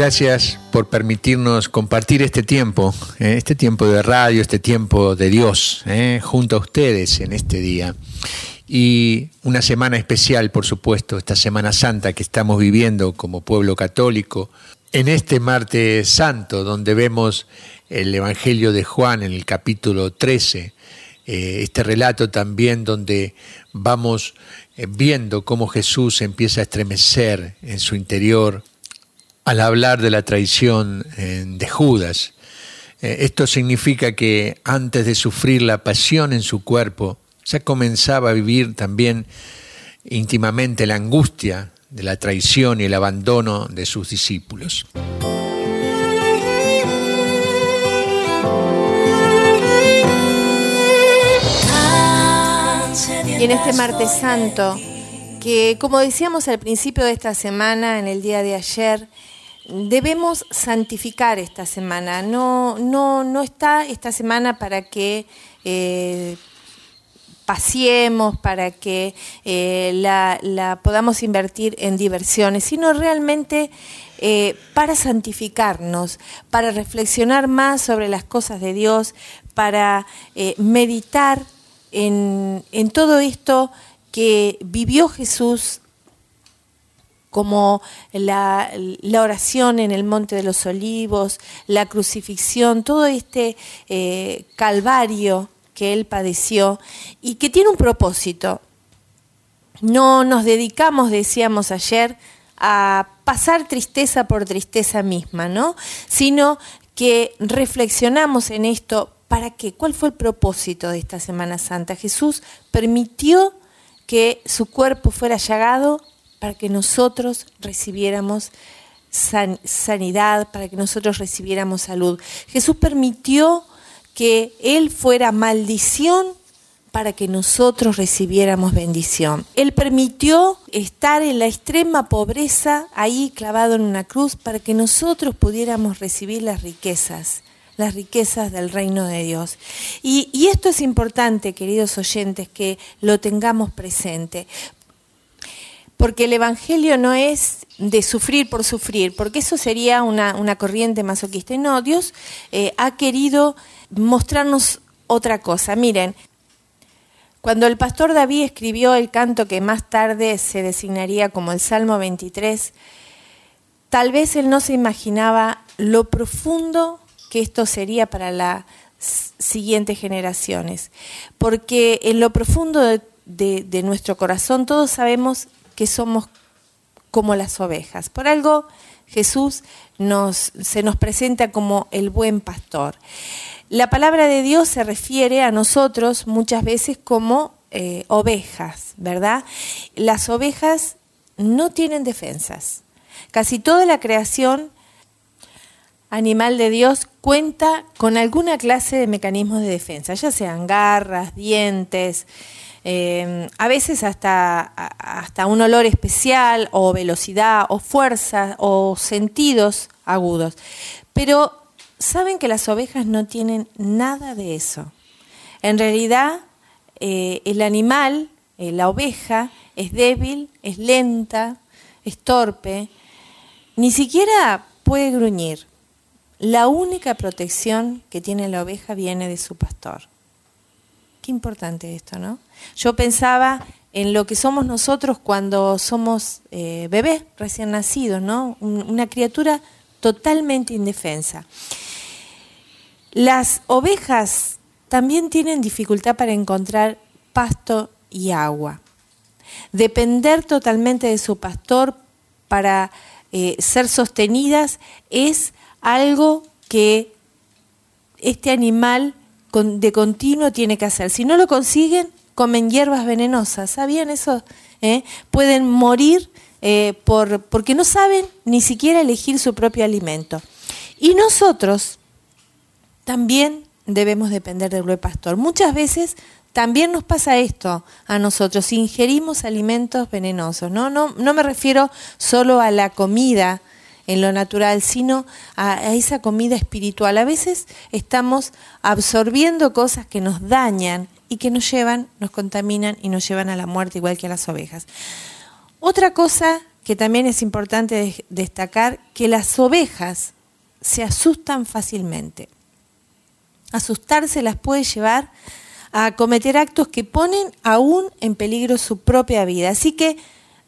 Gracias por permitirnos compartir este tiempo, eh, este tiempo de radio, este tiempo de Dios, eh, junto a ustedes en este día. Y una semana especial, por supuesto, esta Semana Santa que estamos viviendo como pueblo católico, en este martes santo, donde vemos el Evangelio de Juan en el capítulo 13, eh, este relato también donde vamos viendo cómo Jesús empieza a estremecer en su interior al hablar de la traición eh, de Judas. Eh, esto significa que antes de sufrir la pasión en su cuerpo, ya comenzaba a vivir también íntimamente la angustia de la traición y el abandono de sus discípulos. Y en este martes santo, que como decíamos al principio de esta semana, en el día de ayer, debemos santificar esta semana. No, no, no está esta semana para que eh, paseemos, para que eh, la, podamos invertir en diversiones, sino realmente eh, para santificarnos, para reflexionar más sobre las cosas de Dios, para meditar en, en todo esto que vivió Jesús como la, oración en el Monte de los Olivos, la crucifixión, todo este eh, calvario que él padeció y que tiene un propósito. No nos dedicamos, decíamos ayer, a pasar tristeza por tristeza misma, ¿no? Sino que reflexionamos en esto, ¿para qué? ¿Cuál fue el propósito de esta Semana Santa? Jesús permitió que su cuerpo fuera llagado para que nosotros recibiéramos sanidad, para que nosotros recibiéramos salud. Jesús permitió que Él fuera maldición para que nosotros recibiéramos bendición. Él permitió estar en la extrema pobreza ahí clavado en una cruz para que nosotros pudiéramos recibir las riquezas las riquezas del reino de Dios. Y, esto es importante, queridos oyentes, que lo tengamos presente, porque el Evangelio no es de sufrir por sufrir, porque eso sería una, corriente masoquista. no, Dios eh, ha querido mostrarnos otra cosa. Miren, cuando el pastor David escribió el canto que más tarde se designaría como el Salmo 23, tal vez él no se imaginaba lo profundo que esto sería para las siguientes generaciones, porque en lo profundo de nuestro corazón todos sabemos que somos como las ovejas. Por algo Jesús nos, se nos presenta como el buen pastor. La palabra de Dios se refiere a nosotros muchas veces como eh, ovejas, ¿verdad? Las ovejas no tienen defensas. Casi toda la creación animal de Dios cuenta con alguna clase de mecanismos de defensa, ya sean garras, dientes, Em, a veces hasta, hasta un olor especial o velocidad o fuerza o sentidos agudos. Pero saben que las ovejas no tienen nada de eso. En realidad, eh, el animal, eh, la oveja, es débil, es lenta, es torpe, ni siquiera puede gruñir. La única protección que tiene la oveja viene de su pastor. Qué importante esto, ¿no? Yo pensaba en lo que somos nosotros cuando somos eh, bebés recién nacidos, ¿no? Una criatura totalmente indefensa. Las ovejas también tienen dificultad para encontrar pasto y agua. Depender totalmente de su pastor para eh, ser sostenidas es algo que este animal de continuo tiene que hacer. Si no lo consiguen, comen hierbas venenosas. ¿Sabían eso? ¿Eh? Pueden morir eh, por, porque no saben ni siquiera elegir su propio alimento. Y nosotros también debemos depender del buen pastor. Muchas veces también nos pasa esto a nosotros, ingerimos alimentos venenosos. No, no, no me refiero solo a la comida en lo natural, sino a, esa comida espiritual. A veces estamos absorbiendo cosas que nos dañan y que nos llevan, nos contaminan y nos llevan a la muerte igual que a las ovejas. Otra cosa que también es importante destacar que las ovejas se asustan fácilmente. Asustarse las puede llevar a cometer actos que ponen aún en peligro su propia vida. Así que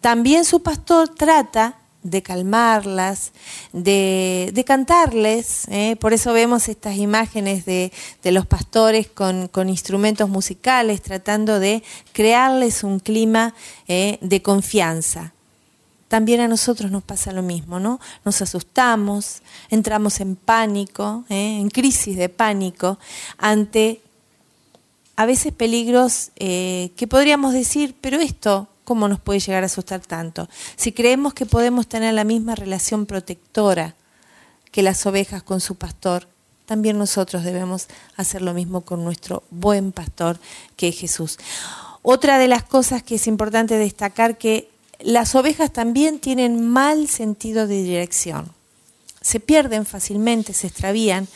también su pastor trata de calmarlas, de, cantarles. ¿eh? Por eso vemos estas imágenes de, los pastores con, instrumentos musicales, tratando de crearles un clima ¿eh? de confianza. También a nosotros nos pasa lo mismo, ¿no? Nos asustamos, entramos en pánico, ¿eh? en crisis de pánico, ante a veces peligros que podríamos decir, pero esto ¿cómo nos puede llegar a asustar tanto? Si creemos que podemos tener la misma relación protectora que las ovejas con su pastor, también nosotros debemos hacer lo mismo con nuestro buen pastor que es Jesús. Otra de las cosas que es importante destacar que las ovejas también tienen mal sentido de dirección. Se pierden fácilmente, se extravían,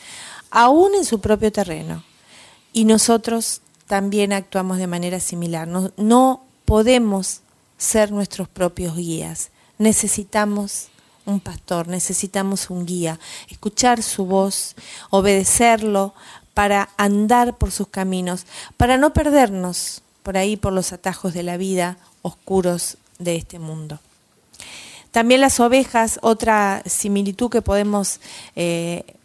aún en su propio terreno. Y nosotros también actuamos de manera similar. No, no podemos ser nuestros propios guías. Necesitamos un pastor, necesitamos un guía, escuchar su voz, obedecerlo para andar por sus caminos, para no perdernos por ahí por los atajos de la vida oscuros de este mundo. También las ovejas, otra similitud que podemos eh,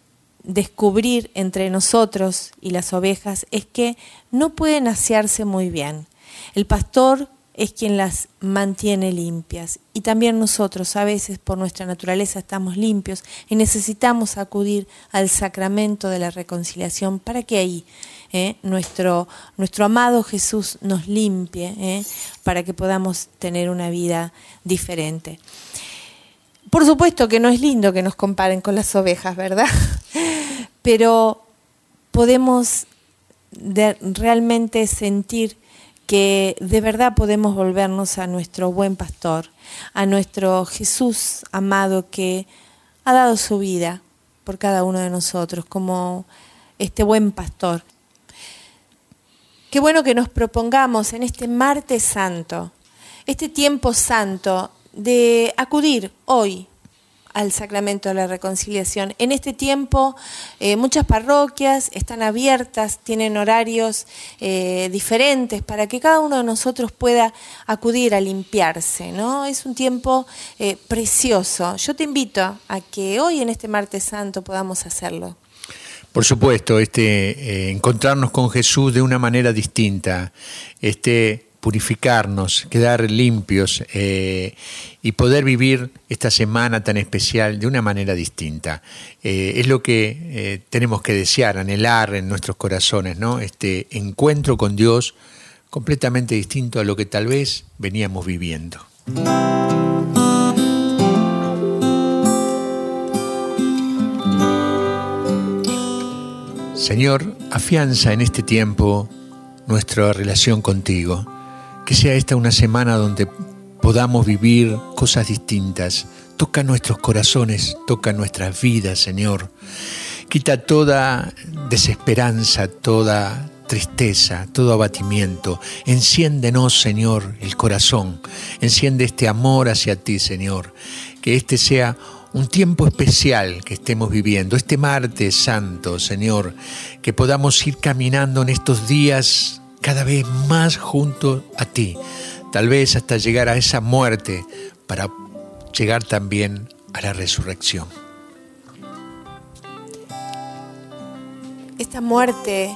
descubrir entre nosotros y las ovejas es que no pueden asearse muy bien. El pastor es quien las mantiene limpias. Y también nosotros a veces por nuestra naturaleza estamos limpios y necesitamos acudir al sacramento de la reconciliación para que ahí eh, nuestro, nuestro amado Jesús nos limpie, eh, para que podamos tener una vida diferente. Por supuesto que no es lindo que nos comparen con las ovejas, ¿verdad? Pero podemos realmente sentir que de verdad podemos volvernos a nuestro buen pastor, a nuestro Jesús amado que ha dado su vida por cada uno de nosotros, como este buen pastor. Qué bueno que nos propongamos en este martes santo, este tiempo santo, de acudir hoy al sacramento de la reconciliación. En este tiempo eh, muchas parroquias están abiertas, tienen horarios eh, diferentes para que cada uno de nosotros pueda acudir a limpiarse. ¿no? Es un tiempo eh, precioso. Yo te invito a que hoy en este martes santo podamos hacerlo. Por supuesto, este, encontrarnos con Jesús de una manera distinta, este, purificarnos, quedar limpios eh, y poder vivir esta semana tan especial de una manera distinta. Eh, es lo que eh, tenemos que desear, anhelar en nuestros corazones, ¿no? Este encuentro con Dios completamente distinto a lo que tal vez veníamos viviendo. Señor, afianza en este tiempo nuestra relación contigo que sea esta una semana donde podamos vivir cosas distintas. Toca nuestros corazones, toca nuestras vidas, Señor. Quita toda desesperanza, toda tristeza, todo abatimiento. Enciéndenos, Señor, el corazón. Enciende este amor hacia ti, Señor. Que este sea un tiempo especial que estemos viviendo, este martes santo, Señor, que podamos ir caminando en estos días cada vez más junto a ti, tal vez hasta llegar a esa muerte para llegar también a la resurrección. Esta muerte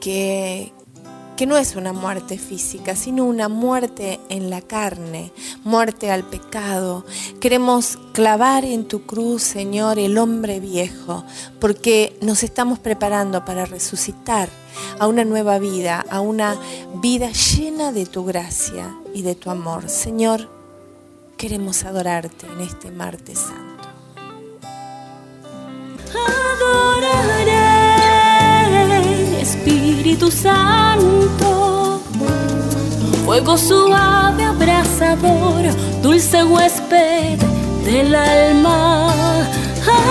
que, que no es una muerte física, sino una muerte en la carne, muerte al pecado. Queremos clavar en tu cruz, Señor, el hombre viejo, porque nos estamos preparando para resucitar a una nueva vida, a una vida llena de tu gracia y de tu amor. Señor, queremos adorarte en este martes santo. Espíritu Santo, fuego suave, abrasador, dulce huésped del alma,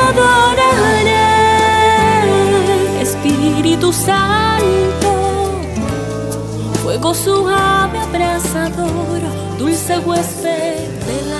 adoraré, Espíritu Santo, fuego suave, abrasador, dulce huésped del